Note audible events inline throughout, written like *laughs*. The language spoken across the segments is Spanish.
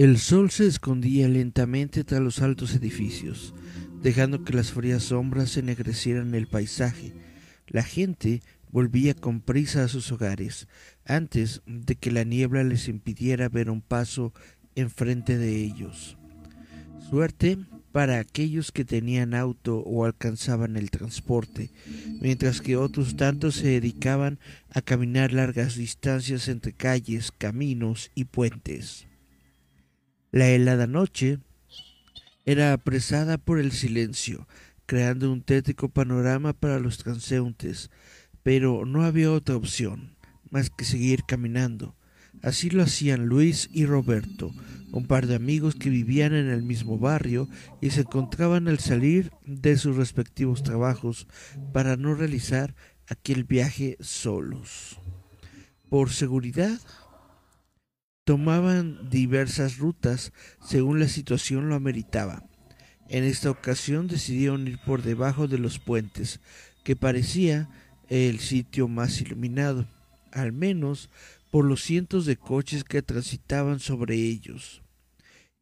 El sol se escondía lentamente tras los altos edificios, dejando que las frías sombras ennegrecieran el paisaje. La gente volvía con prisa a sus hogares, antes de que la niebla les impidiera ver un paso enfrente de ellos. Suerte para aquellos que tenían auto o alcanzaban el transporte, mientras que otros tantos se dedicaban a caminar largas distancias entre calles, caminos y puentes. La helada noche era apresada por el silencio, creando un tétrico panorama para los transeúntes, pero no había otra opción más que seguir caminando. Así lo hacían Luis y Roberto, un par de amigos que vivían en el mismo barrio y se encontraban al salir de sus respectivos trabajos para no realizar aquel viaje solos. Por seguridad, tomaban diversas rutas según la situación lo ameritaba. En esta ocasión decidieron ir por debajo de los puentes, que parecía el sitio más iluminado, al menos por los cientos de coches que transitaban sobre ellos.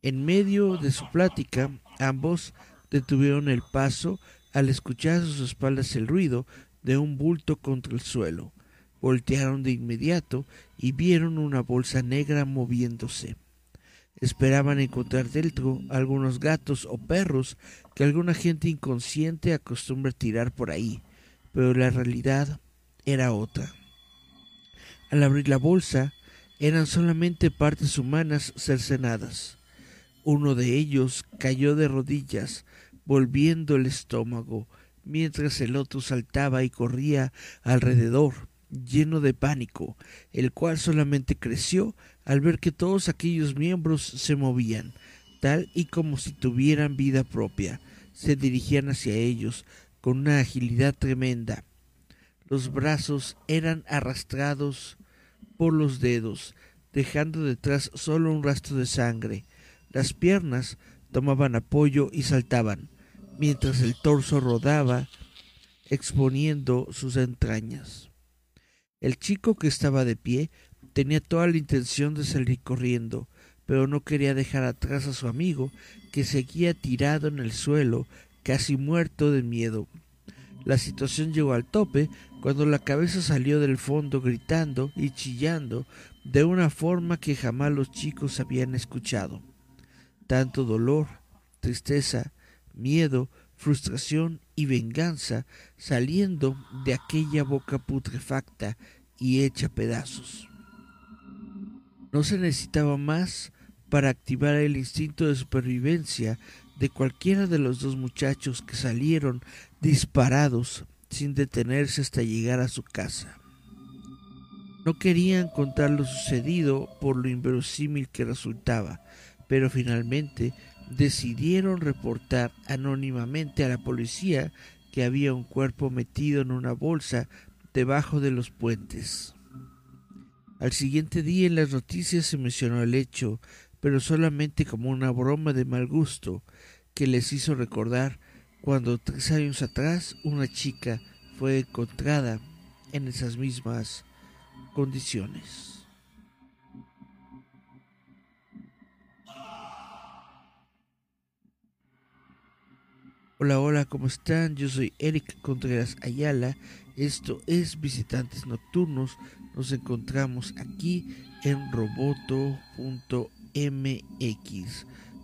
En medio de su plática, ambos detuvieron el paso al escuchar a sus espaldas el ruido de un bulto contra el suelo. Voltearon de inmediato y vieron una bolsa negra moviéndose. Esperaban encontrar dentro algunos gatos o perros que alguna gente inconsciente acostumbra tirar por ahí, pero la realidad era otra. Al abrir la bolsa, eran solamente partes humanas cercenadas. Uno de ellos cayó de rodillas, volviendo el estómago, mientras el otro saltaba y corría alrededor, lleno de pánico, el cual solamente creció al ver que todos aquellos miembros se movían, tal y como si tuvieran vida propia. Se dirigían hacia ellos con una agilidad tremenda. Los brazos eran arrastrados por los dedos, dejando detrás solo un rastro de sangre. Las piernas tomaban apoyo y saltaban, mientras el torso rodaba, exponiendo sus entrañas. El chico que estaba de pie tenía toda la intención de salir corriendo, pero no quería dejar atrás a su amigo, que seguía tirado en el suelo, casi muerto de miedo. La situación llegó al tope cuando la cabeza salió del fondo gritando y chillando de una forma que jamás los chicos habían escuchado. Tanto dolor, tristeza, miedo, frustración y venganza saliendo de aquella boca putrefacta y hecha pedazos. No se necesitaba más para activar el instinto de supervivencia de cualquiera de los dos muchachos que salieron disparados sin detenerse hasta llegar a su casa. No querían contar lo sucedido por lo inverosímil que resultaba, pero finalmente decidieron reportar anónimamente a la policía que había un cuerpo metido en una bolsa debajo de los puentes. Al siguiente día en las noticias se mencionó el hecho, pero solamente como una broma de mal gusto que les hizo recordar cuando tres años atrás una chica fue encontrada en esas mismas condiciones. Hola, hola, ¿cómo están? Yo soy Eric Contreras Ayala. Esto es Visitantes Nocturnos. Nos encontramos aquí en roboto.mx.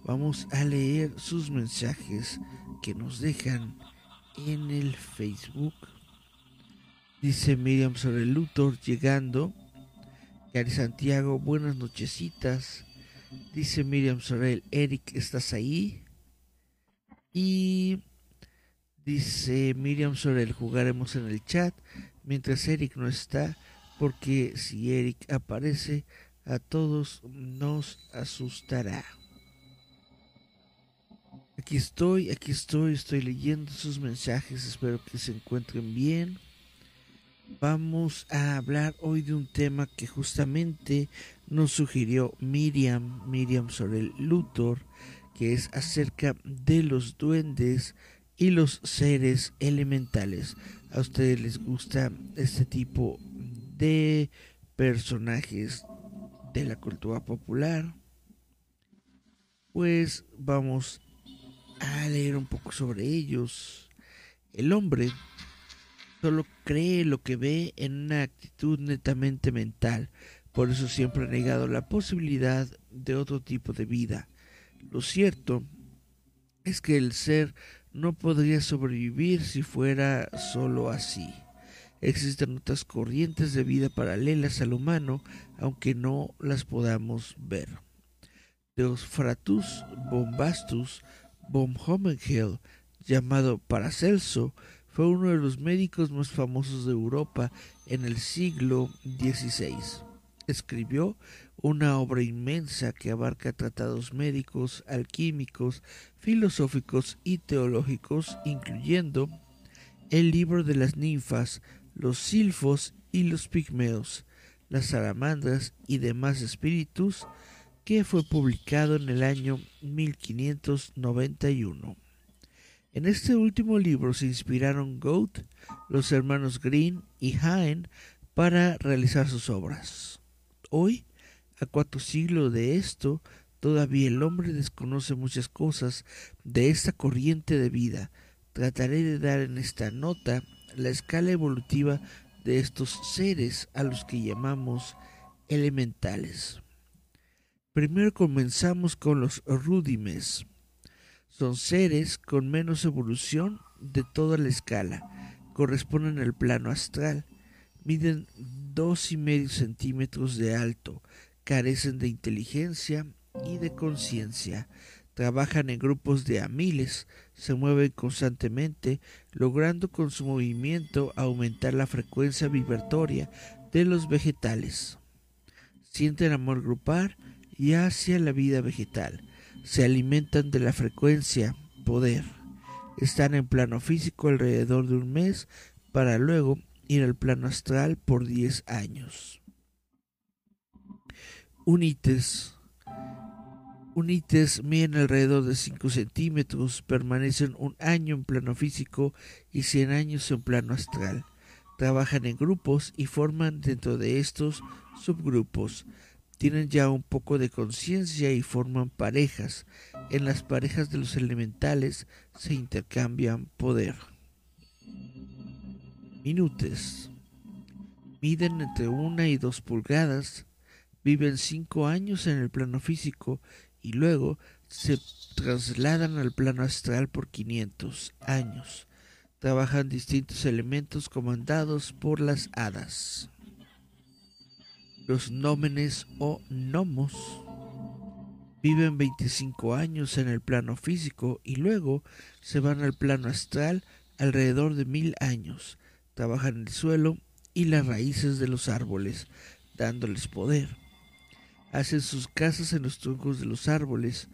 Vamos a leer sus mensajes que nos dejan en el Facebook. Dice Miriam sobre Luthor llegando. Cari Santiago, buenas nochecitas. Dice Miriam Sorel, Eric, ¿estás ahí? Y dice Miriam Sorel, jugaremos en el chat mientras Eric no está, porque si Eric aparece, a todos nos asustará. Aquí estoy, aquí estoy, estoy leyendo sus mensajes, espero que se encuentren bien. Vamos a hablar hoy de un tema que justamente nos sugirió Miriam, Miriam Sorel Luthor, que es acerca de los duendes y los seres elementales. ¿A ustedes les gusta este tipo de personajes de la cultura popular? pues vamos a leer un poco sobre ellos. El hombre solo cree lo que ve en una actitud netamente mental, por eso siempre ha negado la posibilidad de otro tipo de vida. Lo cierto es que el ser no podría sobrevivir si fuera solo así. Existen otras corrientes de vida paralelas al humano, aunque no las podamos ver. Deosfratus bombastus von Homengel, llamado Paracelso, fue uno de los médicos más famosos de Europa en el siglo XVI. Escribió una obra inmensa que abarca tratados médicos, alquímicos, filosóficos y teológicos, incluyendo el libro de las ninfas, los silfos y los pigmeos, las salamandras y demás espíritus, que fue publicado en el año 1591. En este último libro se inspiraron Goethe, los hermanos Green y Haen para realizar sus obras. Hoy, a cuatro siglos de esto, todavía el hombre desconoce muchas cosas de esta corriente de vida. Trataré de dar en esta nota la escala evolutiva de estos seres a los que llamamos elementales. Primero comenzamos con los rudimes son seres con menos evolución de toda la escala. Corresponden al plano astral. Miden dos y medio centímetros de alto. Carecen de inteligencia y de conciencia. Trabajan en grupos de a miles. Se mueven constantemente, logrando con su movimiento aumentar la frecuencia vibratoria de los vegetales. Sienten amor grupal y hacia la vida vegetal se alimentan de la frecuencia poder. Están en plano físico alrededor de un mes para luego ir al plano astral por 10 años. Unites. Unites miden alrededor de 5 centímetros, permanecen un año en plano físico y 100 años en plano astral. Trabajan en grupos y forman dentro de estos subgrupos tienen ya un poco de conciencia y forman parejas. En las parejas de los elementales se intercambian poder. Minutes. Miden entre una y dos pulgadas, viven cinco años en el plano físico y luego se trasladan al plano astral por 500 años. Trabajan distintos elementos comandados por las hadas los nómenes o gnomos viven 25 años en el plano físico y luego se van al plano astral alrededor de mil años. Trabajan el suelo y las raíces de los árboles, dándoles poder. Hacen sus casas en los troncos de los árboles,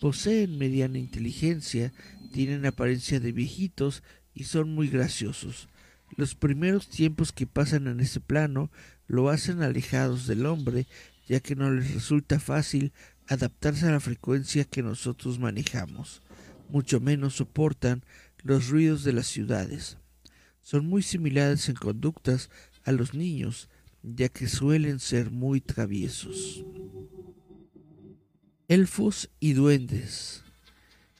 poseen mediana inteligencia, tienen apariencia de viejitos y son muy graciosos. Los primeros tiempos que pasan en ese plano lo hacen alejados del hombre, ya que no les resulta fácil adaptarse a la frecuencia que nosotros manejamos, mucho menos soportan los ruidos de las ciudades. Son muy similares en conductas a los niños, ya que suelen ser muy traviesos. Elfos y duendes.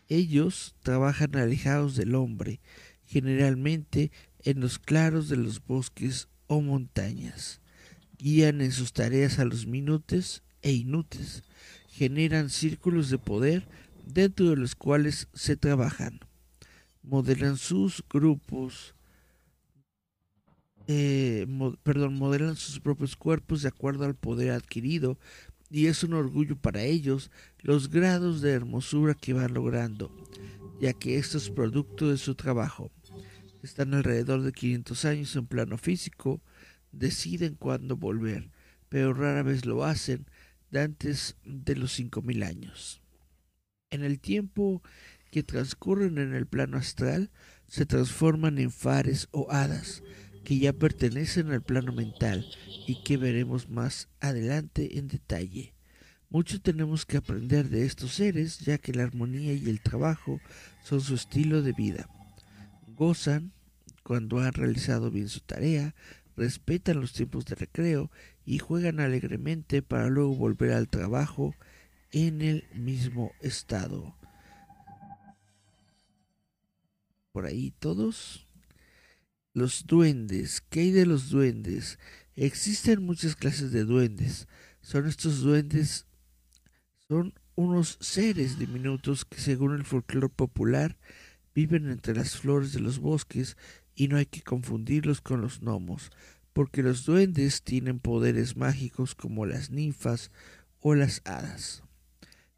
Ellos trabajan alejados del hombre, generalmente en los claros de los bosques o montañas guían en sus tareas a los minutes e inútiles, generan círculos de poder dentro de los cuales se trabajan, modelan sus grupos, eh, perdón, modelan sus propios cuerpos de acuerdo al poder adquirido y es un orgullo para ellos los grados de hermosura que van logrando, ya que esto es producto de su trabajo. Están alrededor de 500 años en plano físico, deciden cuándo volver, pero rara vez lo hacen de antes de los cinco mil años. En el tiempo que transcurren en el plano astral, se transforman en fares o hadas, que ya pertenecen al plano mental y que veremos más adelante en detalle. Mucho tenemos que aprender de estos seres, ya que la armonía y el trabajo son su estilo de vida. Gozan cuando han realizado bien su tarea, respetan los tiempos de recreo y juegan alegremente para luego volver al trabajo en el mismo estado. Por ahí todos. Los duendes. ¿Qué hay de los duendes? Existen muchas clases de duendes. Son estos duendes. Son unos seres diminutos que según el folclore popular viven entre las flores de los bosques y no hay que confundirlos con los gnomos, porque los duendes tienen poderes mágicos como las ninfas o las hadas.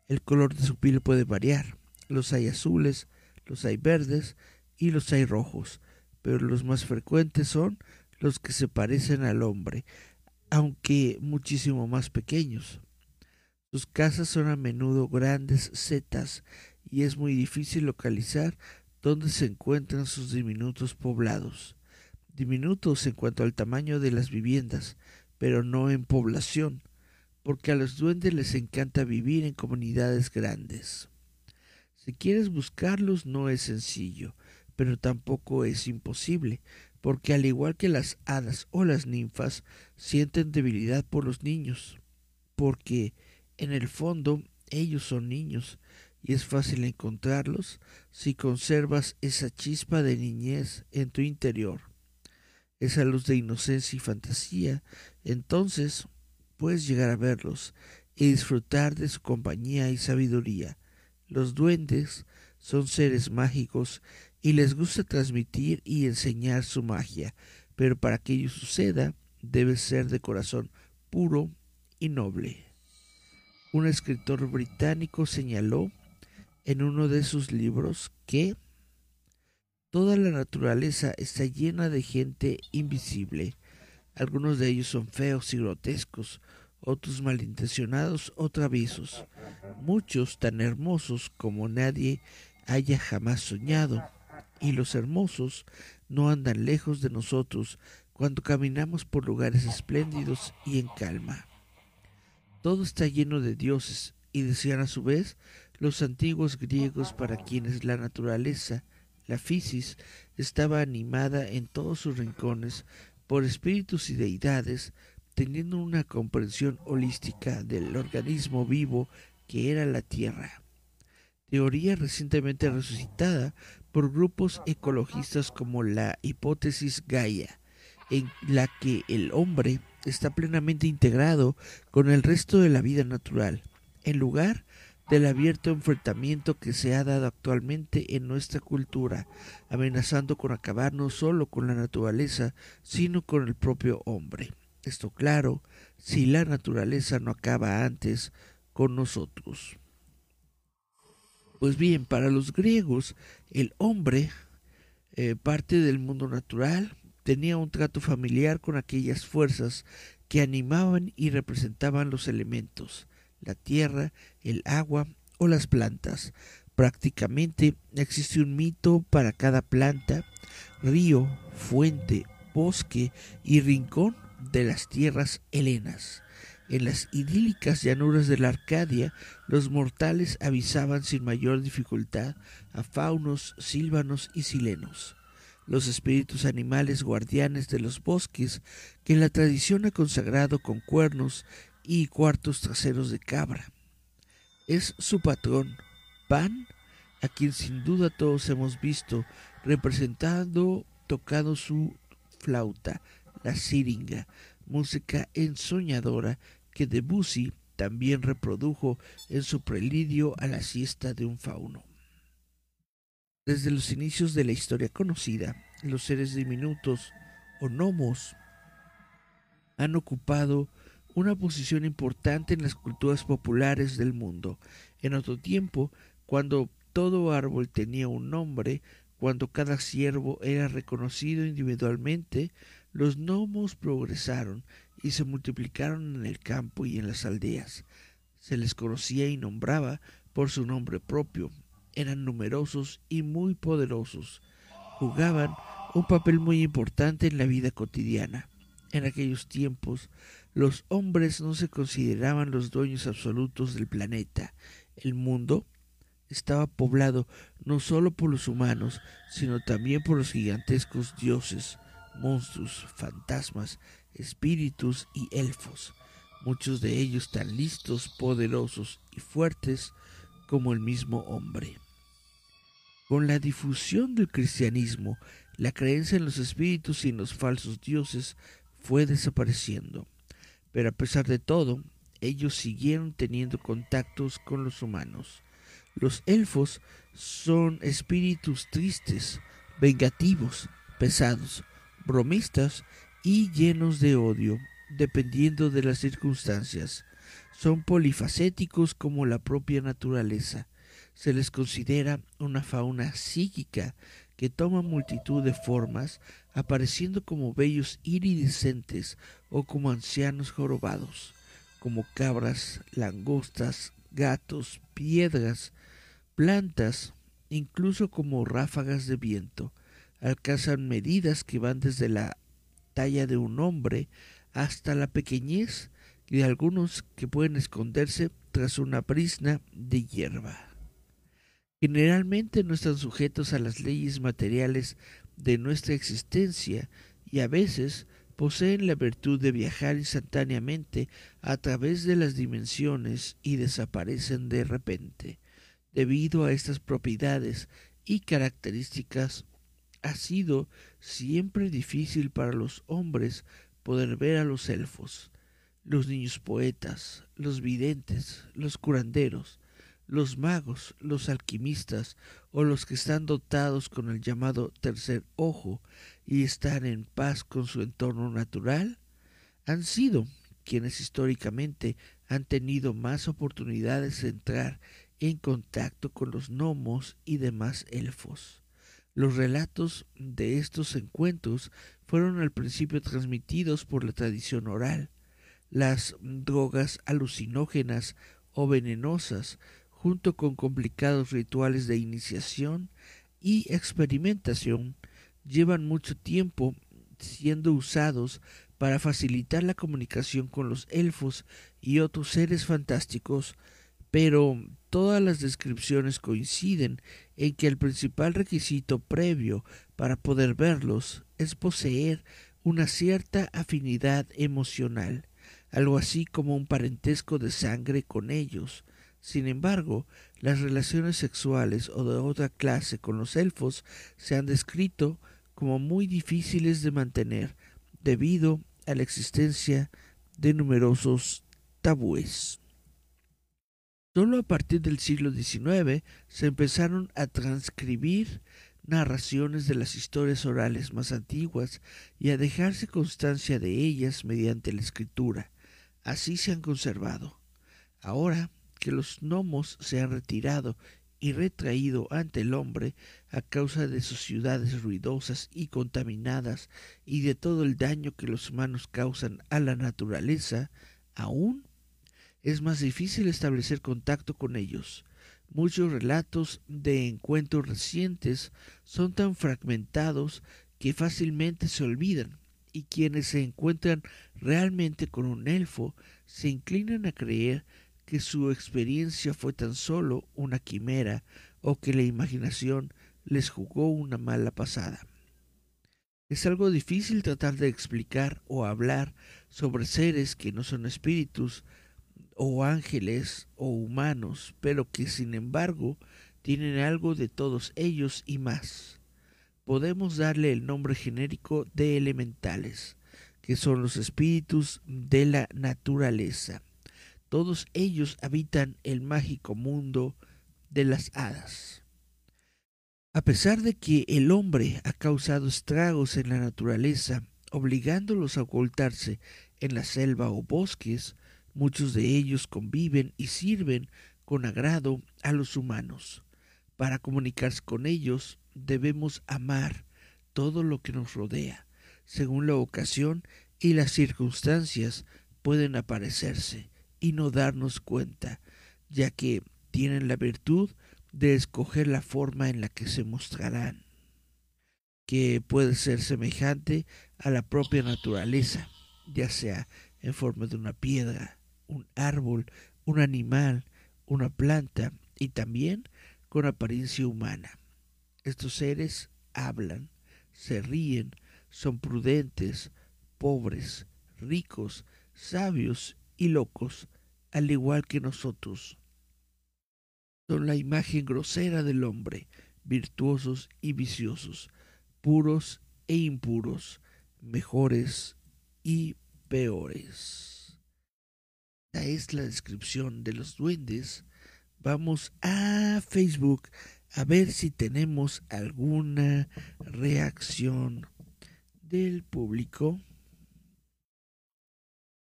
El color de su piel puede variar, los hay azules, los hay verdes y los hay rojos, pero los más frecuentes son los que se parecen al hombre, aunque muchísimo más pequeños. Sus casas son a menudo grandes setas y es muy difícil localizar dónde se encuentran sus diminutos poblados. Diminutos en cuanto al tamaño de las viviendas, pero no en población, porque a los duendes les encanta vivir en comunidades grandes. Si quieres buscarlos no es sencillo, pero tampoco es imposible, porque al igual que las hadas o las ninfas, sienten debilidad por los niños, porque en el fondo ellos son niños y es fácil encontrarlos si conservas esa chispa de niñez en tu interior, esa luz de inocencia y fantasía, entonces puedes llegar a verlos y disfrutar de su compañía y sabiduría. Los duendes son seres mágicos y les gusta transmitir y enseñar su magia, pero para que ello suceda debe ser de corazón puro y noble. Un escritor británico señaló en uno de sus libros que toda la naturaleza está llena de gente invisible. Algunos de ellos son feos y grotescos, otros malintencionados o traviesos, muchos tan hermosos como nadie haya jamás soñado y los hermosos no andan lejos de nosotros cuando caminamos por lugares espléndidos y en calma. Todo está lleno de dioses, y decían a su vez los antiguos griegos para quienes la naturaleza, la fisis, estaba animada en todos sus rincones por espíritus y deidades, teniendo una comprensión holística del organismo vivo que era la Tierra. Teoría recientemente resucitada por grupos ecologistas como la hipótesis Gaia, en la que el hombre está plenamente integrado con el resto de la vida natural, en lugar del abierto enfrentamiento que se ha dado actualmente en nuestra cultura, amenazando con acabar no solo con la naturaleza, sino con el propio hombre. Esto claro, si la naturaleza no acaba antes con nosotros. Pues bien, para los griegos, el hombre, eh, parte del mundo natural, tenía un trato familiar con aquellas fuerzas que animaban y representaban los elementos, la tierra, el agua o las plantas. Prácticamente existe un mito para cada planta, río, fuente, bosque y rincón de las tierras helenas. En las idílicas llanuras de la Arcadia, los mortales avisaban sin mayor dificultad a faunos, sílvanos y silenos, los espíritus animales guardianes de los bosques que la tradición ha consagrado con cuernos y cuartos traseros de cabra. Es su patrón, Pan, a quien sin duda todos hemos visto representando tocando su flauta, la siringa, música ensoñadora que Debussy también reprodujo en su prelidio a la siesta de un fauno. Desde los inicios de la historia conocida, los seres diminutos o gnomos han ocupado una posición importante en las culturas populares del mundo. En otro tiempo, cuando todo árbol tenía un nombre, cuando cada ciervo era reconocido individualmente, los gnomos progresaron y se multiplicaron en el campo y en las aldeas. Se les conocía y nombraba por su nombre propio. Eran numerosos y muy poderosos. Jugaban un papel muy importante en la vida cotidiana. En aquellos tiempos, los hombres no se consideraban los dueños absolutos del planeta. El mundo estaba poblado no solo por los humanos, sino también por los gigantescos dioses, monstruos, fantasmas, espíritus y elfos. muchos de ellos tan listos, poderosos y fuertes como el mismo hombre. Con la difusión del cristianismo, la creencia en los espíritus y en los falsos dioses fue desapareciendo. Pero a pesar de todo, ellos siguieron teniendo contactos con los humanos. Los elfos son espíritus tristes, vengativos, pesados, bromistas y llenos de odio, dependiendo de las circunstancias. Son polifacéticos como la propia naturaleza. Se les considera una fauna psíquica que toma multitud de formas, apareciendo como bellos iridescentes o como ancianos jorobados, como cabras, langostas, gatos, piedras, plantas, incluso como ráfagas de viento. Alcanzan medidas que van desde la talla de un hombre hasta la pequeñez de algunos que pueden esconderse tras una brisna de hierba. Generalmente no están sujetos a las leyes materiales de nuestra existencia y a veces poseen la virtud de viajar instantáneamente a través de las dimensiones y desaparecen de repente. Debido a estas propiedades y características, ha sido siempre difícil para los hombres poder ver a los elfos, los niños poetas, los videntes, los curanderos, los magos, los alquimistas o los que están dotados con el llamado tercer ojo y están en paz con su entorno natural, han sido quienes históricamente han tenido más oportunidades de entrar en contacto con los gnomos y demás elfos. Los relatos de estos encuentros fueron al principio transmitidos por la tradición oral. Las drogas alucinógenas o venenosas junto con complicados rituales de iniciación y experimentación, llevan mucho tiempo siendo usados para facilitar la comunicación con los elfos y otros seres fantásticos, pero todas las descripciones coinciden en que el principal requisito previo para poder verlos es poseer una cierta afinidad emocional, algo así como un parentesco de sangre con ellos, sin embargo, las relaciones sexuales o de otra clase con los elfos se han descrito como muy difíciles de mantener debido a la existencia de numerosos tabúes. Solo a partir del siglo XIX se empezaron a transcribir narraciones de las historias orales más antiguas y a dejarse constancia de ellas mediante la escritura. Así se han conservado. Ahora que los gnomos se han retirado y retraído ante el hombre a causa de sus ciudades ruidosas y contaminadas y de todo el daño que los humanos causan a la naturaleza, aún es más difícil establecer contacto con ellos. Muchos relatos de encuentros recientes son tan fragmentados que fácilmente se olvidan, y quienes se encuentran realmente con un elfo se inclinan a creer que su experiencia fue tan solo una quimera o que la imaginación les jugó una mala pasada. Es algo difícil tratar de explicar o hablar sobre seres que no son espíritus o ángeles o humanos, pero que sin embargo tienen algo de todos ellos y más. Podemos darle el nombre genérico de elementales, que son los espíritus de la naturaleza. Todos ellos habitan el mágico mundo de las hadas. A pesar de que el hombre ha causado estragos en la naturaleza, obligándolos a ocultarse en la selva o bosques, muchos de ellos conviven y sirven con agrado a los humanos. Para comunicarse con ellos debemos amar todo lo que nos rodea. Según la ocasión y las circunstancias pueden aparecerse y no darnos cuenta, ya que tienen la virtud de escoger la forma en la que se mostrarán, que puede ser semejante a la propia naturaleza, ya sea en forma de una piedra, un árbol, un animal, una planta y también con apariencia humana. Estos seres hablan, se ríen, son prudentes, pobres, ricos, sabios y locos, al igual que nosotros. Son la imagen grosera del hombre, virtuosos y viciosos, puros e impuros, mejores y peores. Es la descripción de los duendes. Vamos a Facebook a ver si tenemos alguna reacción del público.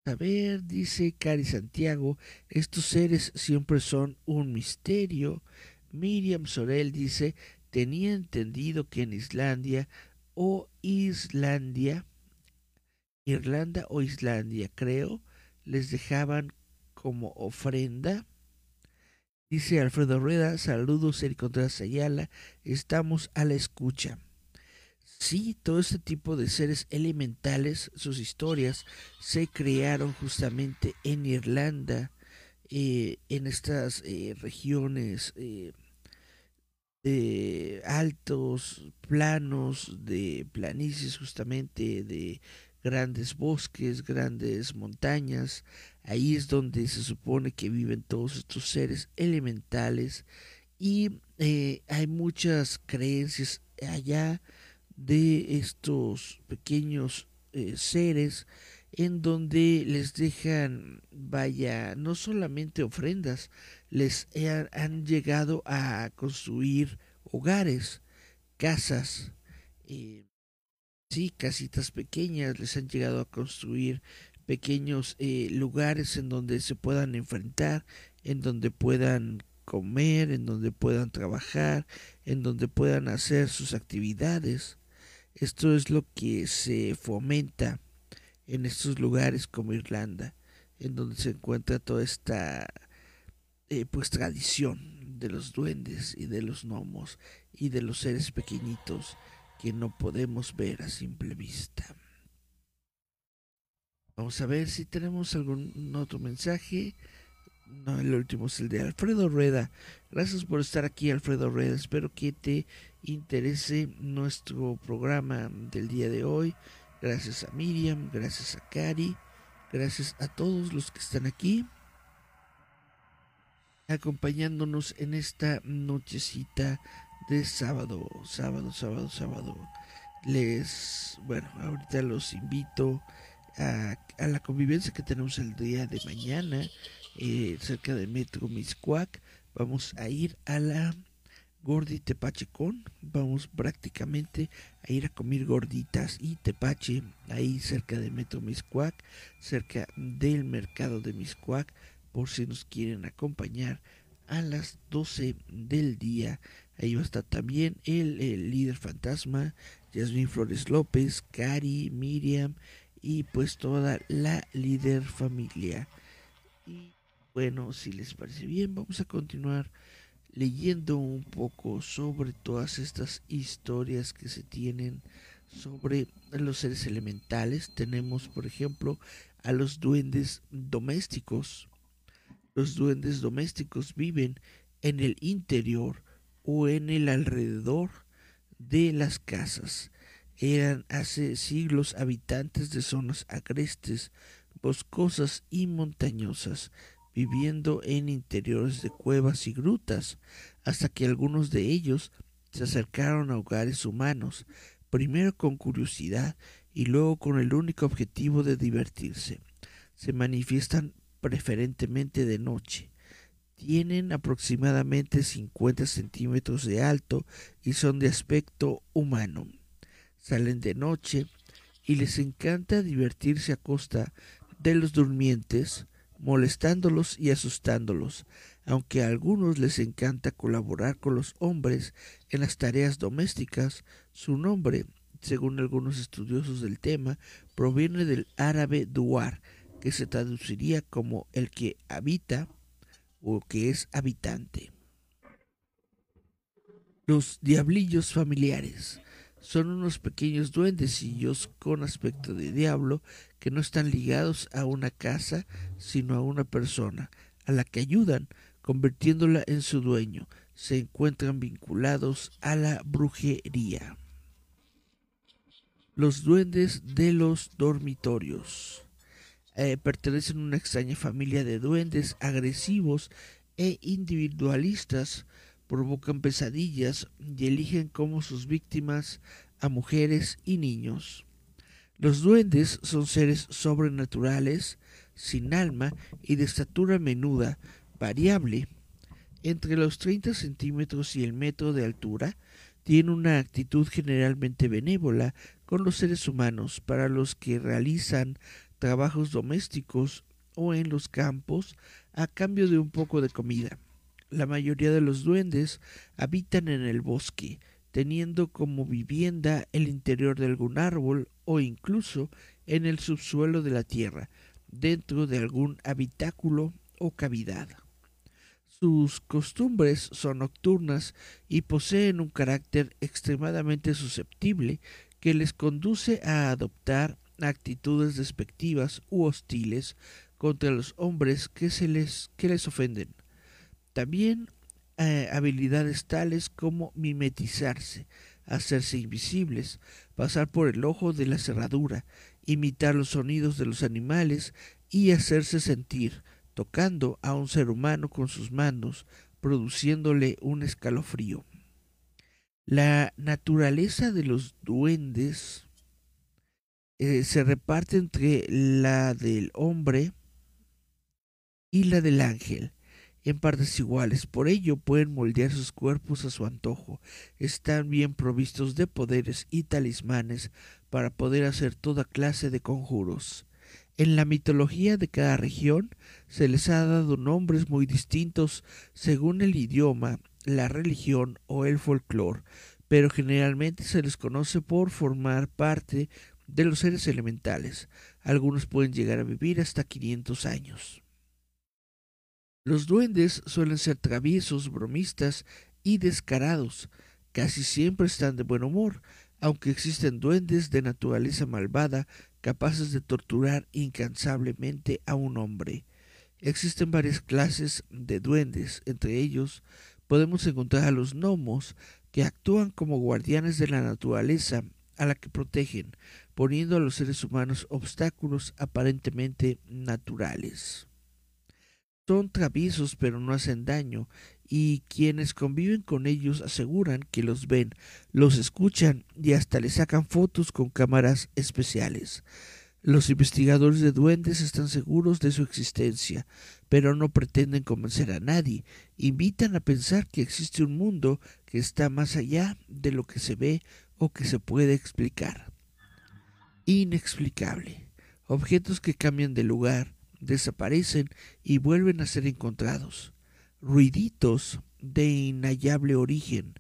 A ver, dice Cari Santiago, estos seres siempre son un misterio. Miriam Sorel dice, tenía entendido que en Islandia o Islandia, Irlanda o Islandia, creo, les dejaban como ofrenda. Dice Alfredo Rueda, saludos Eric Contreras Ayala, estamos a la escucha. Sí, todo este tipo de seres elementales, sus historias se crearon justamente en Irlanda, eh, en estas eh, regiones eh, de altos planos, de planicies justamente, de grandes bosques, grandes montañas. Ahí es donde se supone que viven todos estos seres elementales y hay muchas creencias allá de estos pequeños seres en donde les dejan, vaya, no solamente ofrendas, les han, llegado a construir hogares, casas, eh, sí, casitas pequeñas, les han llegado a construir pequeños eh, lugares en donde se puedan enfrentar, en donde puedan comer, en donde puedan trabajar, en donde puedan hacer sus actividades. Esto es lo que se fomenta en estos lugares como Irlanda, en donde se encuentra toda esta eh, pues tradición de los duendes y de los gnomos y de los seres pequeñitos que no podemos ver a simple vista. Vamos a ver si tenemos algún otro mensaje. No, el último es el de Alfredo Rueda. Gracias por estar aquí, Alfredo Rueda. Espero que te interese nuestro programa del día de hoy. Gracias a Miriam, gracias a Cari, gracias a todos los que están aquí acompañándonos en esta nochecita de sábado, sábado, sábado, sábado. Les, bueno, ahorita los invito a, la convivencia que tenemos el día de mañana eh, cerca del Metro Miscuac. Vamos a ir a la Gordi Tepache con. Vamos prácticamente a ir a comer gorditas y tepache ahí cerca de Metro Miscuac, cerca del mercado de Miscuac, por si nos quieren acompañar a las 12 del día. Ahí va a estar también el, el líder fantasma, Yasmin Flores López, Cari, Miriam y pues toda la líder familia. Y bueno, si les parece bien, vamos a continuar leyendo un poco sobre todas estas historias que se tienen sobre los seres elementales. Tenemos, por ejemplo, a los duendes domésticos. Los duendes domésticos viven en el interior o en el alrededor de las casas. Eran hace siglos habitantes de zonas agrestes, boscosas y montañosas viviendo en interiores de cuevas y grutas, hasta que algunos de ellos se acercaron a hogares humanos, primero con curiosidad y luego con el único objetivo de divertirse. Se manifiestan preferentemente de noche. Tienen aproximadamente 50 centímetros de alto y son de aspecto humano. Salen de noche y les encanta divertirse a costa de los durmientes, molestándolos y asustándolos, aunque a algunos les encanta colaborar con los hombres en las tareas domésticas, su nombre, según algunos estudiosos del tema, proviene del árabe duar, que se traduciría como el que habita o que es habitante. Los diablillos familiares son unos pequeños duendecillos con aspecto de diablo que no están ligados a una casa, sino a una persona, a la que ayudan, convirtiéndola en su dueño. Se encuentran vinculados a la brujería. Los duendes de los dormitorios. eh, pertenecen a una extraña familia de duendes agresivos e individualistas, provocan pesadillas y eligen como sus víctimas a mujeres y niños. Los duendes son seres sobrenaturales, sin alma y de estatura menuda, variable. Entre los 30 centímetros y el metro de altura, tiene una actitud generalmente benévola con los seres humanos para los que realizan trabajos domésticos o en los campos a cambio de un poco de comida. La mayoría de los duendes habitan en el bosque, teniendo como vivienda el interior de algún árbol o incluso en el subsuelo de la tierra, dentro de algún habitáculo o cavidad. Sus costumbres son nocturnas y poseen un carácter extremadamente susceptible que les conduce a adoptar actitudes despectivas u hostiles contra los hombres que, se les, que les ofenden. También eh, habilidades tales como mimetizarse, hacerse invisibles, pasar por el ojo de la cerradura, imitar los sonidos de los animales y hacerse sentir, tocando a un ser humano con sus manos, produciéndole un escalofrío. La naturaleza de los duendes eh, se reparte entre la del hombre y la del ángel en partes iguales. Por ello pueden moldear sus cuerpos a su antojo. Están bien provistos de poderes y talismanes para poder hacer toda clase de conjuros. En la mitología de cada región se les ha dado nombres muy distintos según el idioma, la religión o el folclore, pero generalmente se les conoce por formar parte de los seres elementales. Algunos pueden llegar a vivir hasta 500 años. Los duendes suelen ser traviesos, bromistas y descarados. Casi siempre están de buen humor, aunque existen duendes de naturaleza malvada capaces de torturar incansablemente a un hombre. Existen varias clases de duendes, entre ellos podemos encontrar a los gnomos, que actúan como guardianes de la naturaleza a la que protegen, poniendo a los seres humanos obstáculos aparentemente naturales. Son traviesos pero no hacen daño, y quienes conviven con ellos aseguran que los ven, los escuchan y hasta les sacan fotos con cámaras especiales. Los investigadores de duendes están seguros de su existencia, pero no pretenden convencer a nadie. Invitan a pensar que existe un mundo que está más allá de lo que se ve o que se puede explicar inexplicable. Objetos que cambian de lugar, desaparecen y vuelven a ser encontrados. Ruiditos de inhallable origen.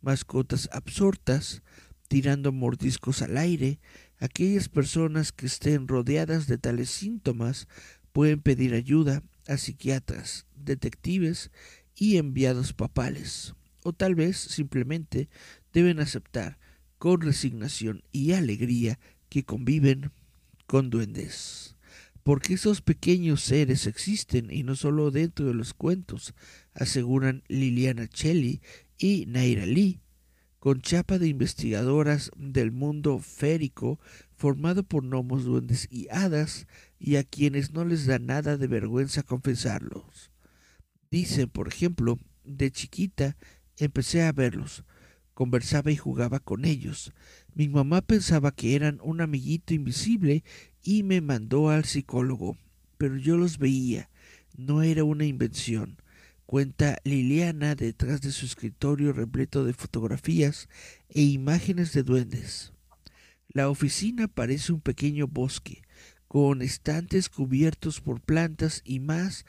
Mascotas absortas, tirando mordiscos al aire. Aquellas personas que estén rodeadas de tales síntomas pueden pedir ayuda a psiquiatras, detectives y enviados papales. O tal vez simplemente deben aceptar con resignación y alegría que conviven con duendes. Porque esos pequeños seres existen y no solo dentro de los cuentos, aseguran Liliana Chelly y Naira Lee, con chapa de investigadoras del mundo férico formado por gnomos, duendes y hadas, y a quienes no les da nada de vergüenza confesarlos. Dicen, por ejemplo, de chiquita empecé a verlos, conversaba y jugaba con ellos. Mi mamá pensaba que eran un amiguito invisible y me mandó al psicólogo, pero yo los veía, no era una invención. Cuenta Liliana detrás de su escritorio repleto de fotografías e imágenes de duendes. La oficina parece un pequeño bosque, con estantes cubiertos por plantas y más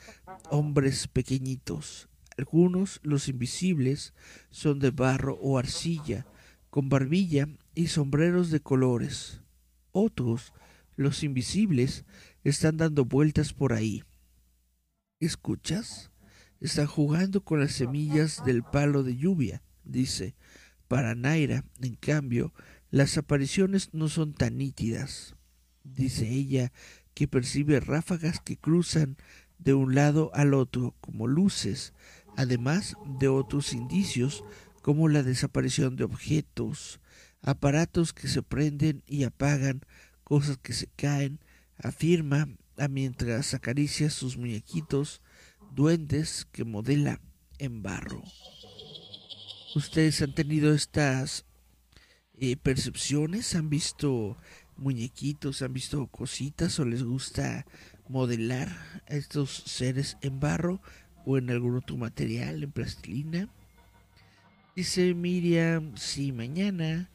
hombres pequeñitos. Algunos, los invisibles, son de barro o arcilla, con barbilla y sombreros de colores. Otros, los invisibles, están dando vueltas por ahí. ¿Escuchas? Están jugando con las semillas del palo de lluvia, dice. Para Naira, en cambio, las apariciones no son tan nítidas. Dice ella que percibe ráfagas que cruzan de un lado al otro como luces además de otros indicios como la desaparición de objetos, aparatos que se prenden y apagan, cosas que se caen, afirma mientras acaricia sus muñequitos duendes que modela en barro. ¿Ustedes han tenido estas eh, percepciones? ¿Han visto muñequitos? ¿Han visto cositas? ¿O les gusta modelar a estos seres en barro o en algún otro material, en plastilina? Dice Miriam, si mañana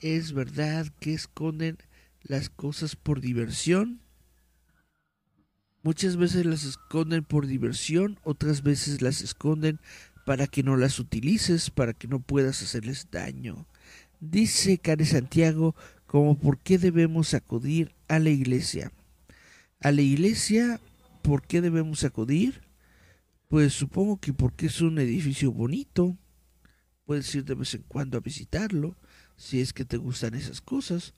es verdad que esconden las cosas por diversión. Muchas veces las esconden por diversión, otras veces las esconden para que no las utilices, para que no puedas hacerles daño. Dice Care Santiago como por qué debemos acudir a la iglesia. A la iglesia, ¿por qué debemos acudir? Pues supongo que porque es un edificio bonito. Puedes ir de vez en cuando a visitarlo, si es que te gustan esas cosas.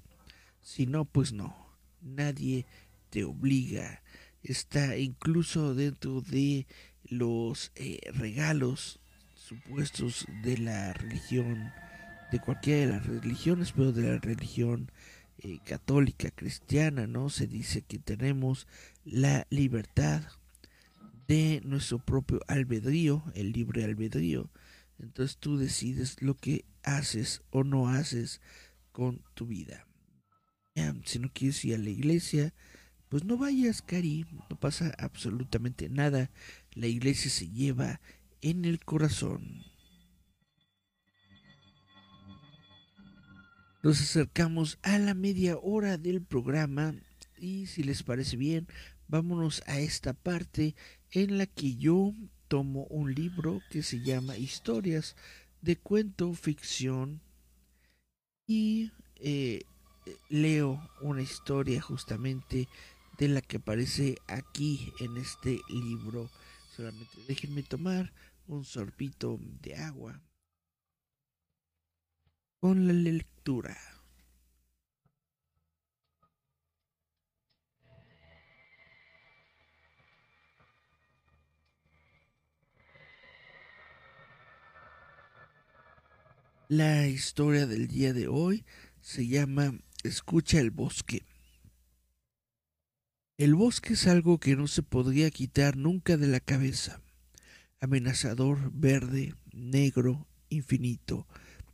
Si no, pues no. Nadie te obliga. Está incluso dentro de los eh, regalos supuestos de la religión, de cualquiera de las religiones, pero de la religión eh, católica, cristiana, ¿no? Se dice que tenemos la libertad de nuestro propio albedrío, el libre albedrío. Entonces tú decides lo que haces o no haces con tu vida. Si no quieres ir a la iglesia, pues no vayas, Cari, no pasa absolutamente nada. La iglesia se lleva en el corazón. Nos acercamos a la media hora del programa y si les parece bien, vámonos a esta parte en la que yo tomo un libro que se llama Historias de cuento ficción y eh, leo una historia justamente de la que aparece aquí en este libro. Solamente déjenme tomar un sorbito de agua con la lectura. La historia del día de hoy se llama Escucha el bosque. El bosque es algo que no se podría quitar nunca de la cabeza. Amenazador, verde, negro, infinito,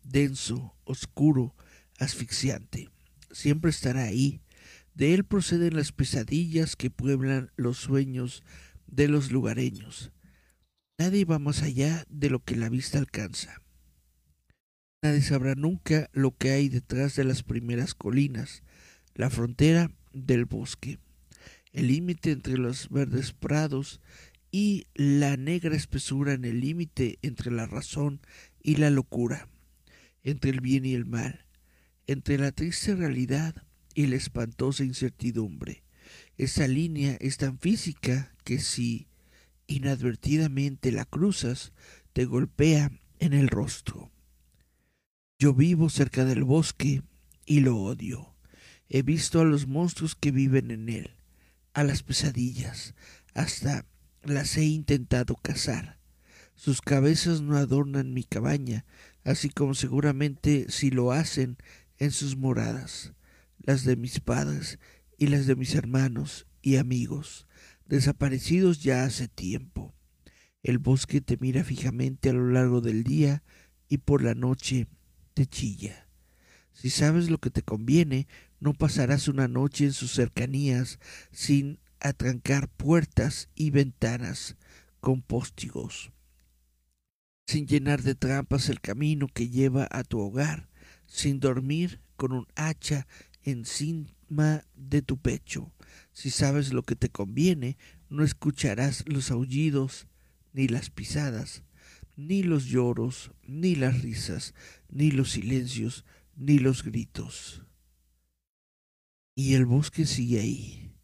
denso, oscuro, asfixiante. Siempre estará ahí. De él proceden las pesadillas que pueblan los sueños de los lugareños. Nadie va más allá de lo que la vista alcanza. Nadie sabrá nunca lo que hay detrás de las primeras colinas, la frontera del bosque, el límite entre los verdes prados y la negra espesura en el límite entre la razón y la locura, entre el bien y el mal, entre la triste realidad y la espantosa incertidumbre. Esa línea es tan física que si inadvertidamente la cruzas, te golpea en el rostro. Yo vivo cerca del bosque y lo odio. He visto a los monstruos que viven en él, a las pesadillas, hasta las he intentado cazar. Sus cabezas no adornan mi cabaña, así como seguramente si lo hacen en sus moradas, las de mis padres y las de mis hermanos y amigos, desaparecidos ya hace tiempo. El bosque te mira fijamente a lo largo del día y por la noche te chilla. Si sabes lo que te conviene, no pasarás una noche en sus cercanías sin atrancar puertas y ventanas con póstigos, sin llenar de trampas el camino que lleva a tu hogar, sin dormir con un hacha encima de tu pecho. Si sabes lo que te conviene, no escucharás los aullidos ni las pisadas, ni los lloros, ni las risas, ni los silencios, ni los gritos. Y el bosque sigue ahí.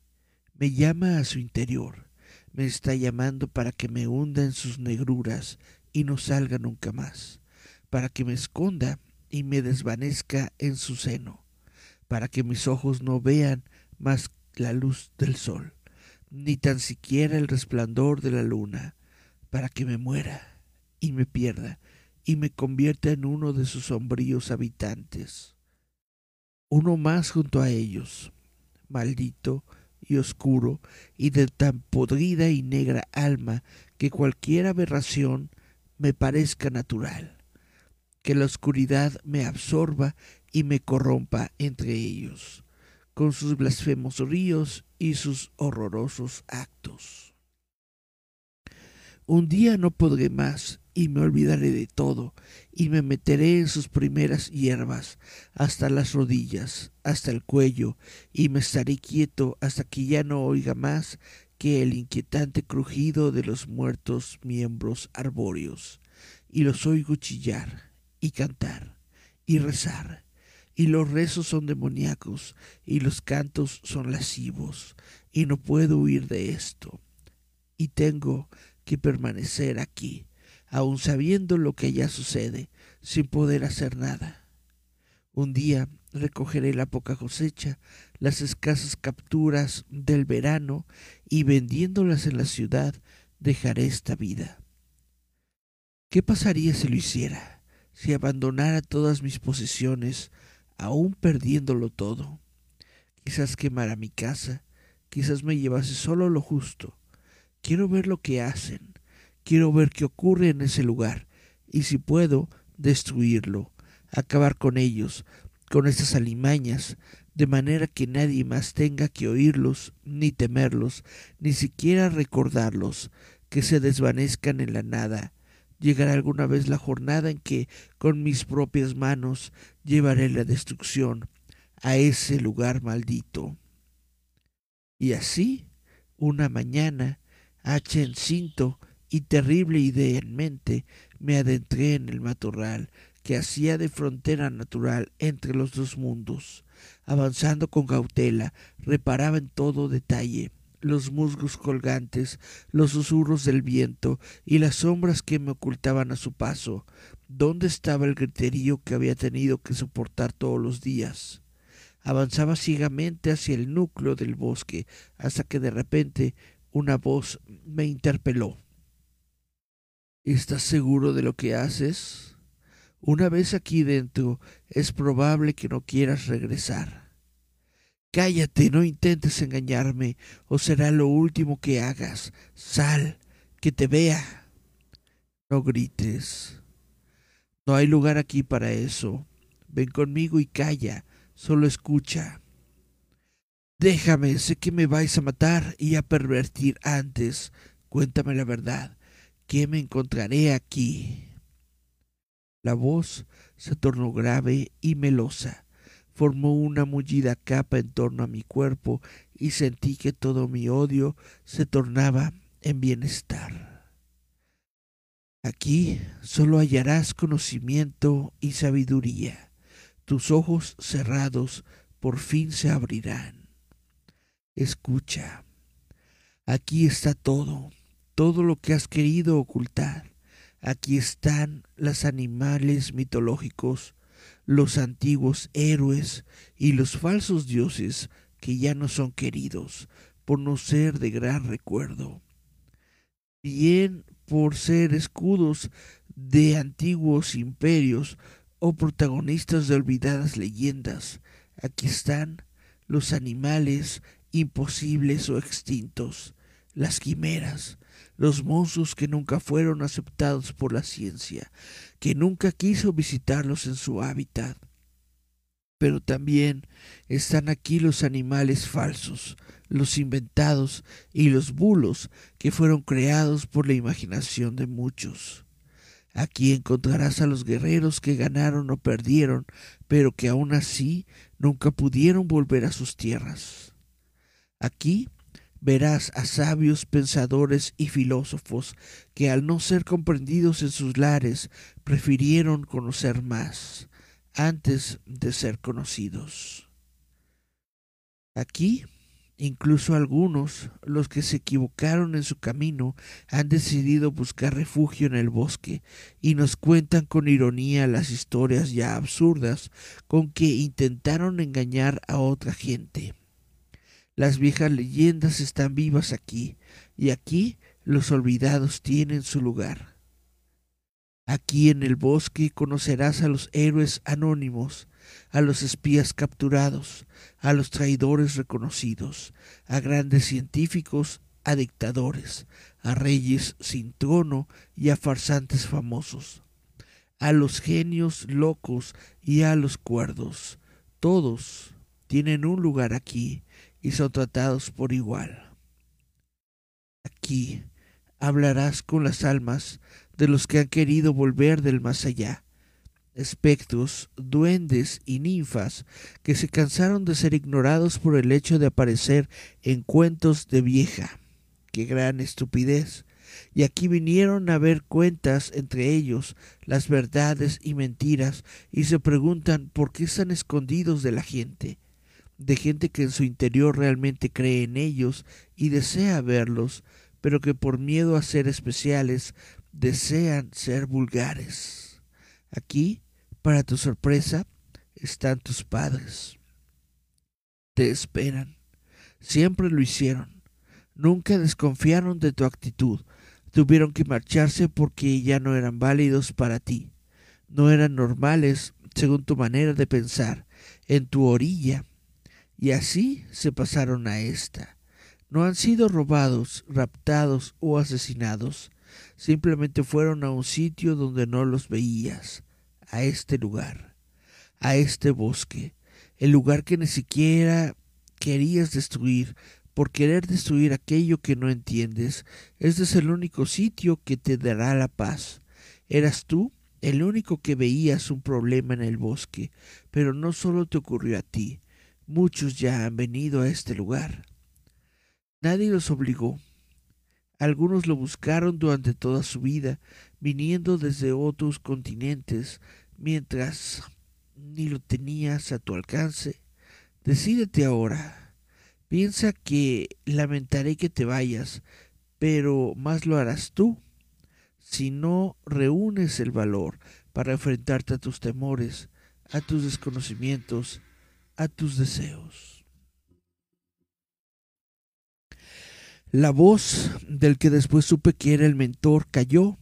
Me llama a su interior. Me está llamando para que me hunda en sus negruras y no salga nunca más. Para que me esconda y me desvanezca en su seno. Para que mis ojos no vean más la luz del sol, ni tan siquiera el resplandor de la luna. Para que me muera y me pierda y me convierta en uno de sus sombríos habitantes. Uno más junto a ellos, maldito, y oscuro y de tan podrida y negra alma que cualquier aberración me parezca natural, que la oscuridad me absorba y me corrompa entre ellos, con sus blasfemos ríos y sus horrorosos actos. Un día no podré más y me olvidaré de todo y me meteré en sus primeras hierbas hasta las rodillas, hasta el cuello y me estaré quieto hasta que ya no oiga más que el inquietante crujido de los muertos miembros arbóreos. Y los oigo chillar y cantar y rezar y los rezos son demoníacos y los cantos son lascivos y no puedo huir de esto y tengo que permanecer aquí, aun sabiendo lo que allá sucede, sin poder hacer nada. Un día recogeré la poca cosecha, las escasas capturas del verano, y vendiéndolas en la ciudad, dejaré esta vida. ¿Qué pasaría si lo hiciera? Si abandonara todas mis posesiones, aun perdiéndolo todo. Quizás quemara mi casa, quizás me llevase solo lo justo, Quiero ver lo que hacen, quiero ver qué ocurre en ese lugar, y si puedo, destruirlo, acabar con ellos, con estas alimañas, de manera que nadie más tenga que oírlos, ni temerlos, ni siquiera recordarlos, que se desvanezcan en la nada. Llegará alguna vez la jornada en que, con mis propias manos, llevaré la destrucción a ese lugar maldito. Y así, una mañana, hacha en cinto y terrible idea en mente, me adentré en el matorral que hacía de frontera natural entre los dos mundos. Avanzando con cautela, reparaba en todo detalle los musgos colgantes, los susurros del viento y las sombras que me ocultaban a su paso. ¿Dónde estaba el griterío que había tenido que soportar todos los días? Avanzaba ciegamente hacia el núcleo del bosque, hasta que de repente una voz me interpeló. ¿Estás seguro de lo que haces? Una vez aquí dentro es probable que no quieras regresar. Cállate, no intentes engañarme, o será lo último que hagas. Sal, que te vea. No grites. No hay lugar aquí para eso. Ven conmigo y calla, solo escucha. Déjame, sé que me vais a matar y a pervertir antes. Cuéntame la verdad. ¿Qué me encontraré aquí? La voz se tornó grave y melosa. Formó una mullida capa en torno a mi cuerpo y sentí que todo mi odio se tornaba en bienestar. Aquí solo hallarás conocimiento y sabiduría. Tus ojos cerrados por fin se abrirán escucha. Aquí está todo, todo lo que has querido ocultar. Aquí están los animales mitológicos, los antiguos héroes y los falsos dioses que ya no son queridos por no ser de gran recuerdo. Bien por ser escudos de antiguos imperios o protagonistas de olvidadas leyendas. Aquí están los animales imposibles o extintos, las quimeras, los monstruos que nunca fueron aceptados por la ciencia, que nunca quiso visitarlos en su hábitat. Pero también están aquí los animales falsos, los inventados y los bulos que fueron creados por la imaginación de muchos. Aquí encontrarás a los guerreros que ganaron o perdieron, pero que aún así nunca pudieron volver a sus tierras. Aquí verás a sabios pensadores y filósofos que al no ser comprendidos en sus lares prefirieron conocer más antes de ser conocidos. Aquí, incluso algunos, los que se equivocaron en su camino, han decidido buscar refugio en el bosque y nos cuentan con ironía las historias ya absurdas con que intentaron engañar a otra gente. Las viejas leyendas están vivas aquí, y aquí los olvidados tienen su lugar. Aquí en el bosque conocerás a los héroes anónimos, a los espías capturados, a los traidores reconocidos, a grandes científicos, a dictadores, a reyes sin trono y a farsantes famosos, a los genios locos y a los cuerdos. Todos tienen un lugar aquí y son tratados por igual. Aquí hablarás con las almas de los que han querido volver del más allá, espectros, duendes y ninfas que se cansaron de ser ignorados por el hecho de aparecer en cuentos de vieja. ¡Qué gran estupidez! Y aquí vinieron a ver cuentas entre ellos las verdades y mentiras y se preguntan por qué están escondidos de la gente, de gente que en su interior realmente cree en ellos y desea verlos, pero que por miedo a ser especiales desean ser vulgares. Aquí para tu sorpresa, están tus padres. Te esperan. Siempre lo hicieron. Nunca desconfiaron de tu actitud. Tuvieron que marcharse porque ya no eran válidos para ti. No eran normales según tu manera de pensar, en tu orilla. Y así se pasaron a esta. No han sido robados, raptados o asesinados. Simplemente fueron a un sitio donde no los veías a este lugar, a este bosque, el lugar que ni siquiera querías destruir por querer destruir aquello que no entiendes. Este es el único sitio que te dará la paz. Eras tú el único que veías un problema en el bosque, pero no solo te ocurrió a ti, muchos ya han venido a este lugar. Nadie los obligó. Algunos lo buscaron durante toda su vida, viniendo desde otros continentes, mientras ni lo tenías a tu alcance. Decídete ahora. Piensa que lamentaré que te vayas, pero más lo harás tú si no reúnes el valor para enfrentarte a tus temores, a tus desconocimientos, a tus deseos. La voz del que después supe que era el mentor cayó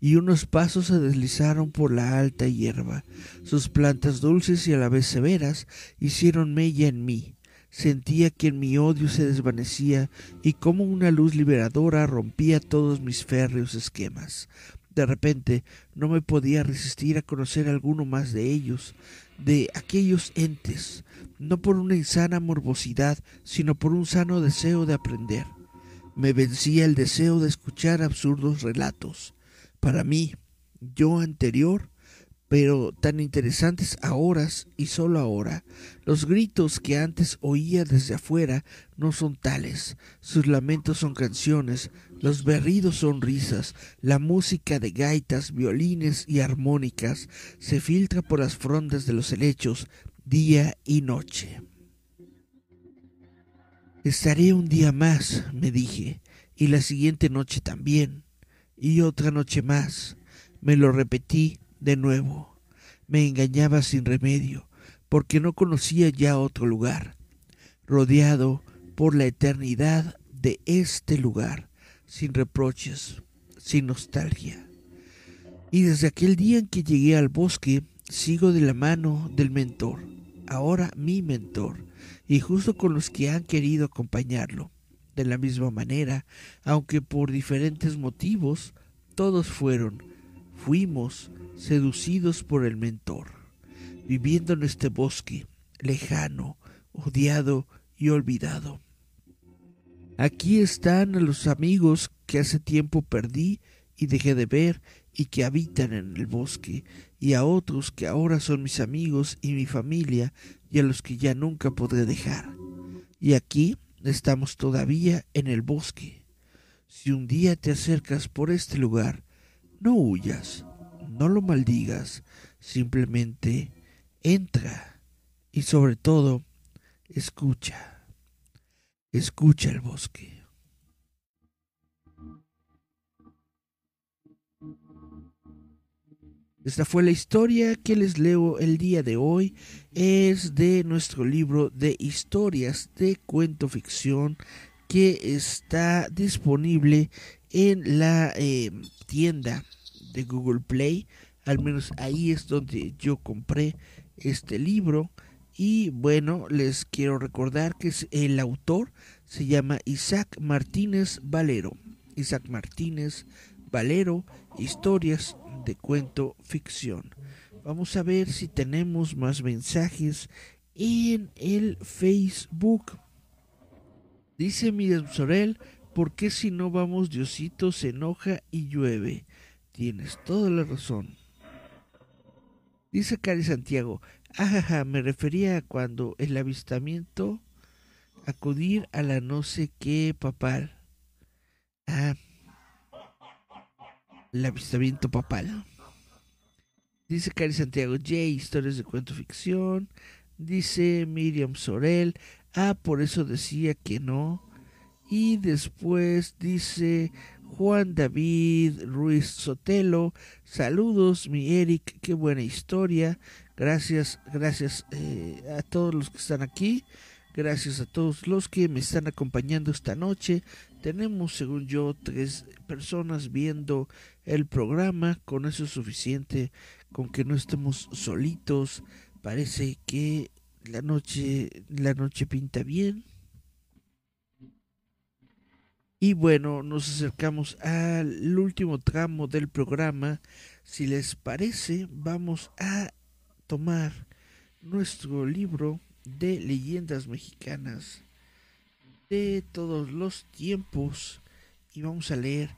y unos pasos se deslizaron por la alta hierba. Sus plantas dulces y a la vez severas hicieron mella en mí. Sentía que en mi odio se desvanecía y como una luz liberadora rompía todos mis férreos esquemas. De repente no me podía resistir a conocer alguno más de ellos, de aquellos entes, no por una insana morbosidad, sino por un sano deseo de aprender. Me vencía el deseo de escuchar absurdos relatos para mí, yo anterior, pero tan interesantes ahora y solo ahora. Los gritos que antes oía desde afuera no son tales, sus lamentos son canciones, los berridos son risas, la música de gaitas, violines y armónicas se filtra por las frondas de los helechos día y noche. Estaré un día más, me dije, y la siguiente noche también y otra noche más. Me lo repetí de nuevo. Me engañaba sin remedio, porque no conocía ya otro lugar, rodeado por la eternidad de este lugar, sin reproches, sin nostalgia. Y desde aquel día en que llegué al bosque, sigo de la mano del mentor, ahora mi mentor, y justo con los que han querido acompañarlo de la misma manera, aunque por diferentes motivos, todos fueron, fuimos seducidos por el mentor, viviendo en este bosque lejano, odiado y olvidado. Aquí están los amigos que hace tiempo perdí y dejé de ver y que habitan en el bosque, y a otros que ahora son mis amigos y mi familia y a los que ya nunca podré dejar. Y aquí Estamos todavía en el bosque. Si un día te acercas por este lugar, no huyas, no lo maldigas, simplemente entra y sobre todo escucha, escucha el bosque. Esta fue la historia que les leo el día de hoy. Es de nuestro libro de historias de cuento ficción que está disponible en la eh, tienda de Google Play. Al menos ahí es donde yo compré este libro. Y bueno, les quiero recordar que el autor se llama Isaac Martínez Valero. Isaac Martínez Valero, historias de cuento ficción. Vamos a ver si tenemos más mensajes en el Facebook. Dice Miriam Sorel, ¿por qué si no vamos Diosito se enoja y llueve? Tienes toda la razón. Dice Cari Santiago, ajaja, me refería a cuando el avistamiento acudir a la no sé qué papal. Ah, el avistamiento papal. Dice Cari Santiago, J, historias de cuento ficción. Dice Miriam Sorel, ah, por eso decía que no. Y después dice Juan David Ruiz Sotelo, saludos mi Eric, qué buena historia. Gracias, gracias eh, a todos los que están aquí. Gracias a todos los que me están acompañando esta noche. Tenemos, según yo, tres personas viendo el programa. Con eso es suficiente, con que no estemos solitos. Parece que la noche, la noche pinta bien. Y bueno, nos acercamos al último tramo del programa. Si les parece, vamos a tomar nuestro libro de leyendas mexicanas de todos los tiempos y vamos a leer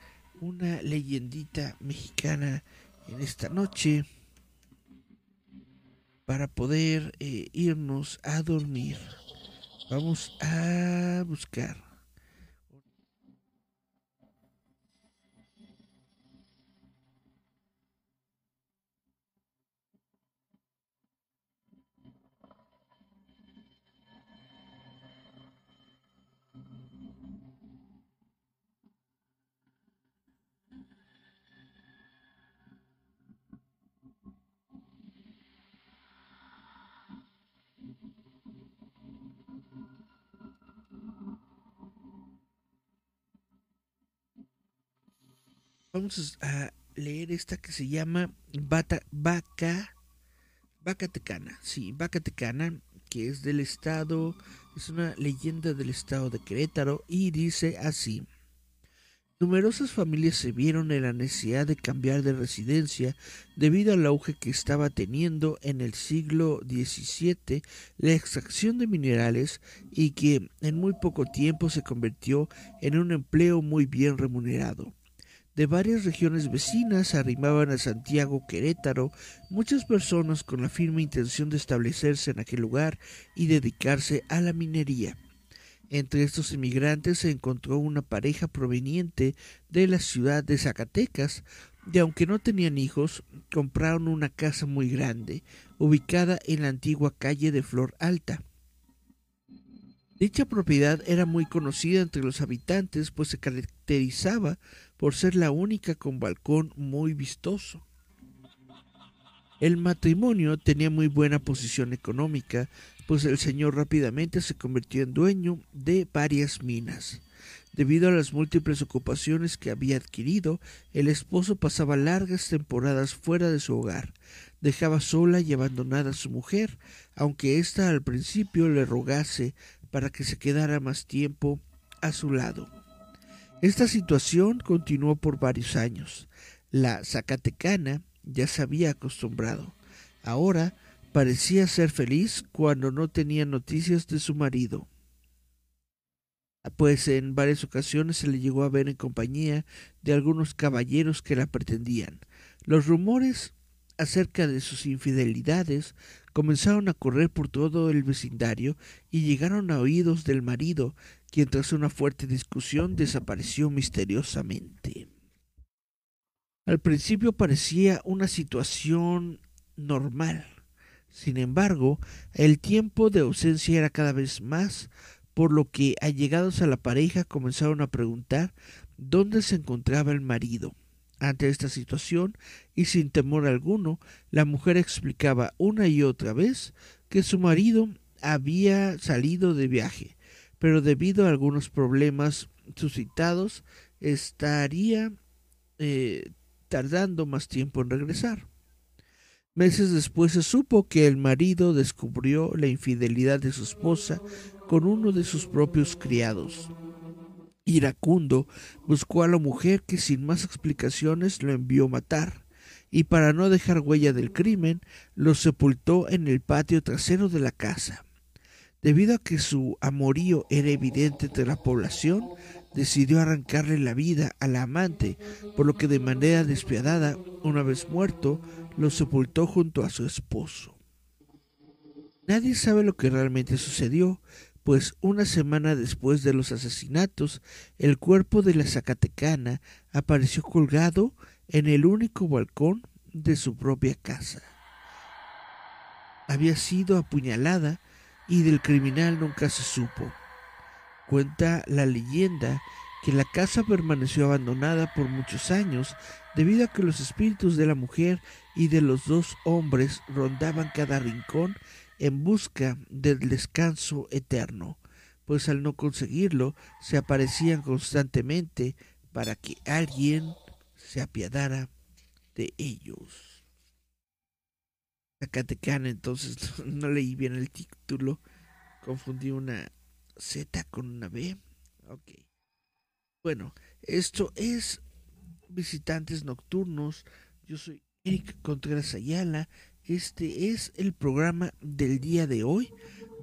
una leyendita mexicana en esta noche para poder eh, irnos a dormir. Vamos a buscar vamos a leer esta que se llama Bata, Vaca. Sí, Tecana, que es del estado, es una leyenda del estado de Querétaro y dice así. Numerosas familias se vieron en la necesidad de cambiar de residencia debido al auge que estaba teniendo en el siglo XVII la extracción de minerales y que en muy poco tiempo se convirtió en un empleo muy bien remunerado de varias regiones vecinas arrimaban a Santiago Querétaro muchas personas con la firme intención de establecerse en aquel lugar y dedicarse a la minería. Entre estos inmigrantes se encontró una pareja proveniente de la ciudad de Zacatecas, y aunque no tenían hijos, compraron una casa muy grande, ubicada en la antigua calle de Flor Alta. Dicha propiedad era muy conocida entre los habitantes, pues se caracterizaba por ser la única con balcón muy vistoso. El matrimonio tenía muy buena posición económica, pues el señor rápidamente se convirtió en dueño de varias minas. Debido a las múltiples ocupaciones que había adquirido, el esposo pasaba largas temporadas fuera de su hogar, dejaba sola y abandonada a su mujer, aunque ésta al principio le rogase para que se quedara más tiempo a su lado. Esta situación continuó por varios años. La Zacatecana ya se había acostumbrado. Ahora parecía ser feliz cuando no tenía noticias de su marido. Pues en varias ocasiones se le llegó a ver en compañía de algunos caballeros que la pretendían. Los rumores acerca de sus infidelidades comenzaron a correr por todo el vecindario y llegaron a oídos del marido, quien tras una fuerte discusión desapareció misteriosamente. Al principio parecía una situación normal. Sin embargo, el tiempo de ausencia era cada vez más, por lo que allegados a la pareja comenzaron a preguntar dónde se encontraba el marido. Ante esta situación, y sin temor alguno, la mujer explicaba una y otra vez que su marido había salido de viaje, pero debido a algunos problemas suscitados estaría eh, tardando más tiempo en regresar. Meses después se supo que el marido descubrió la infidelidad de su esposa con uno de sus propios criados. Iracundo buscó a la mujer que sin más explicaciones lo envió matar, y para no dejar huella del crimen, lo sepultó en el patio trasero de la casa. Debido a que su amorío era evidente entre la población, decidió arrancarle la vida a la amante, por lo que de manera despiadada, una vez muerto, lo sepultó junto a su esposo. Nadie sabe lo que realmente sucedió, pues una semana después de los asesinatos, el cuerpo de la Zacatecana apareció colgado en el único balcón de su propia casa. Había sido apuñalada y del criminal nunca se supo. Cuenta la leyenda que la casa permaneció abandonada por muchos años debido a que los espíritus de la mujer y de los dos hombres rondaban cada rincón en busca del descanso eterno, pues al no conseguirlo se aparecían constantemente para que alguien se apiadara de ellos. Zacatecana, entonces *laughs* no leí bien el título, confundí una Z con una B. Ok. Bueno, esto es Visitantes Nocturnos. Yo soy Eric Contreras Ayala este es el programa del día de hoy.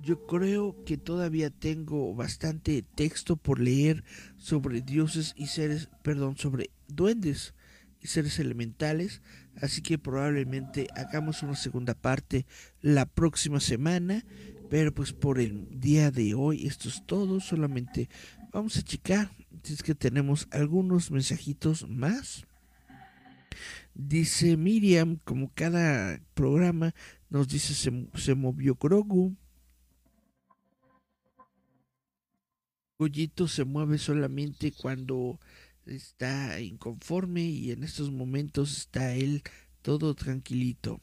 Yo creo que todavía tengo bastante texto por leer sobre dioses y seres, perdón, sobre duendes y seres elementales, así que probablemente hagamos una segunda parte la próxima semana, pero pues por el día de hoy esto es todo, solamente vamos a checar si es que tenemos algunos mensajitos más. Dice Miriam, como cada programa, nos dice se, movió Grogu. Goyito se mueve solamente cuando está inconforme y en estos momentos está él todo tranquilito.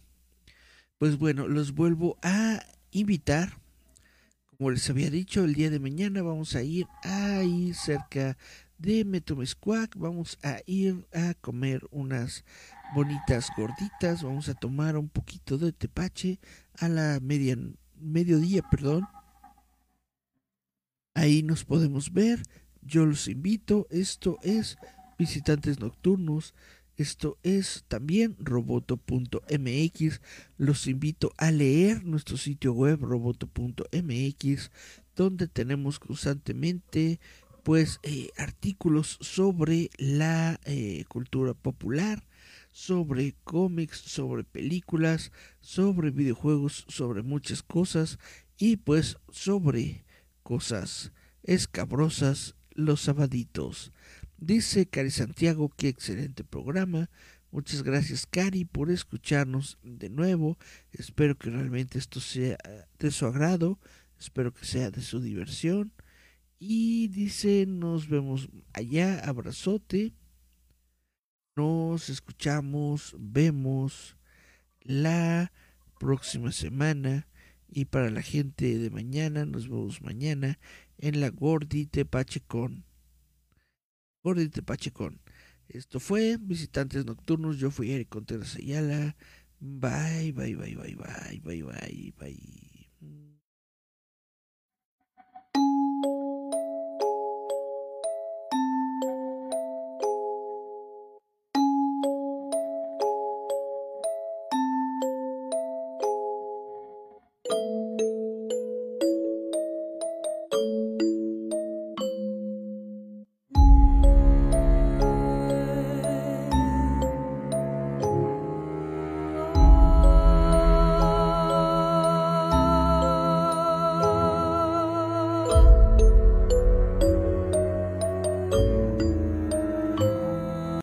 Pues bueno, los vuelvo a invitar. Como les había dicho, el día de mañana vamos a ir ahí cerca de Metomescuac. Vamos a ir a comer unas bonitas gorditas. Vamos a tomar un poquito de tepache a la media, mediodía, perdón. Ahí nos podemos ver. Yo los invito. Esto es Visitantes Nocturnos. Esto es también roboto.mx. Los invito a leer nuestro sitio web roboto.mx, donde tenemos constantemente pues eh, artículos sobre la eh, cultura popular, sobre cómics, sobre películas, sobre videojuegos, sobre muchas cosas y pues sobre cosas escabrosas los sabaditos. Dice Cari Santiago, qué excelente programa. Muchas gracias Cari por escucharnos de nuevo. Espero que realmente esto sea de su agrado. Espero que sea de su diversión. Y dice, nos vemos allá, abrazote. Nos escuchamos, vemos la próxima semana. Y para la gente de mañana, nos vemos mañana en la Gordite Pachecon. Gordite Pachecon. Esto fue Visitantes Nocturnos. Yo fui Eric Contreras Ayala. Bye, bye, bye, bye, bye, bye, bye, bye.